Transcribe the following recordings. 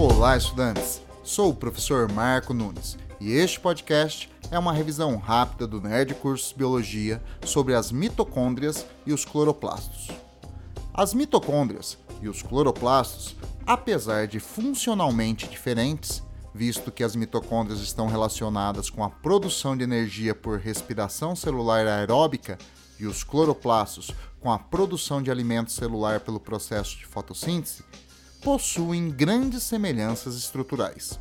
Olá, estudantes! Sou o professor Marco Nunes e este podcast é uma revisão rápida do Nerd Cursos Biologia sobre as mitocôndrias e os cloroplastos. As mitocôndrias e os cloroplastos, apesar de funcionalmente diferentes, visto que as mitocôndrias estão relacionadas com a produção de energia por respiração celular aeróbica e os cloroplastos com a produção de alimento celular pelo processo de fotossíntese, possuem grandes semelhanças estruturais.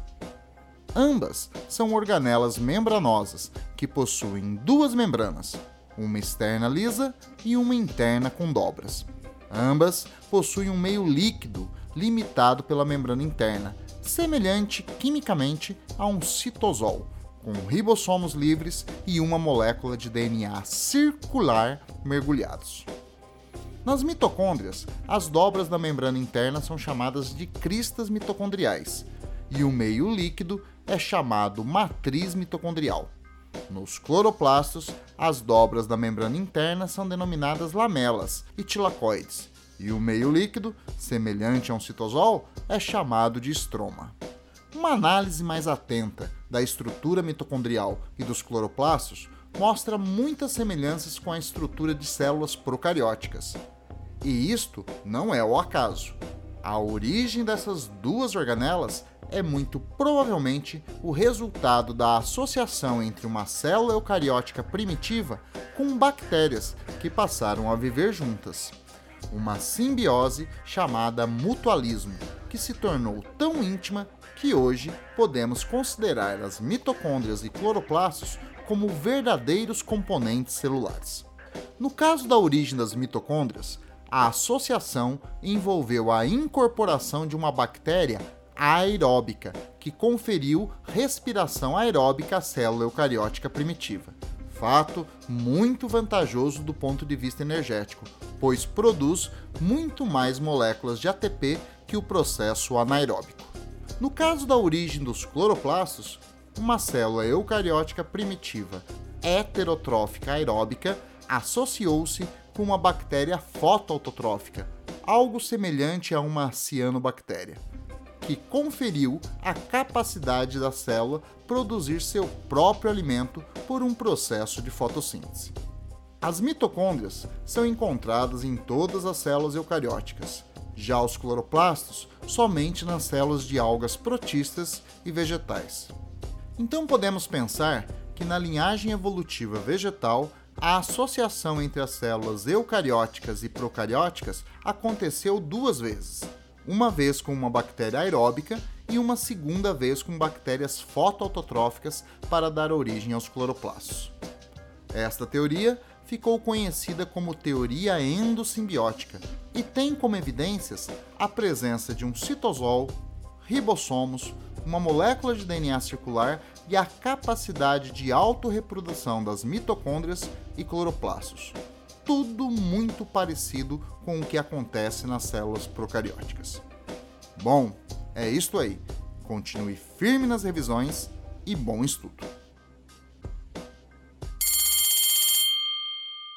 Ambas são organelas membranosas que possuem duas membranas, uma externa lisa e uma interna com dobras. Ambas possuem um meio líquido limitado pela membrana interna, semelhante quimicamente a um citosol, com ribossomos livres e uma molécula de DNA circular mergulhados. Nas mitocôndrias, as dobras da membrana interna são chamadas de cristas mitocondriais e o meio líquido é chamado matriz mitocondrial. Nos cloroplastos, as dobras da membrana interna são denominadas lamelas e tilacoides, e o meio líquido, semelhante a um citosol, é chamado de estroma. Uma análise mais atenta da estrutura mitocondrial e dos cloroplastos mostra muitas semelhanças com a estrutura de células procarióticas. E isto não é o acaso. A origem dessas duas organelas é muito provavelmente o resultado da associação entre uma célula eucariótica primitiva com bactérias que passaram a viver juntas. Uma simbiose chamada mutualismo, que se tornou tão íntima que hoje podemos considerar as mitocôndrias e cloroplastos como verdadeiros componentes celulares. No caso da origem das mitocôndrias, a associação envolveu a incorporação de uma bactéria aeróbica, que conferiu respiração aeróbica à célula eucariótica primitiva. Fato muito vantajoso do ponto de vista energético, pois produz muito mais moléculas de ATP que o processo anaeróbico. No caso da origem dos cloroplastos, uma célula eucariótica primitiva heterotrófica aeróbica associou-se com uma bactéria fotoautotrófica, algo semelhante a uma cianobactéria, que conferiu a capacidade da célula produzir seu próprio alimento por um processo de fotossíntese. As mitocôndrias são encontradas em todas as células eucarióticas, já os cloroplastos somente nas células de algas protistas e vegetais. Então podemos pensar que na linhagem evolutiva vegetal a associação entre as células eucarióticas e procarióticas aconteceu duas vezes. Uma vez com uma bactéria aeróbica e uma segunda vez com bactérias fotoautotróficas para dar origem aos cloroplastos. Esta teoria ficou conhecida como teoria endossimbiótica e tem como evidências a presença de um citosol, ribossomos, uma molécula de DNA circular e a capacidade de autorreprodução das mitocôndrias e cloroplastos. Tudo muito parecido com o que acontece nas células procarióticas. Bom, é isto aí. Continue firme nas revisões e bom estudo!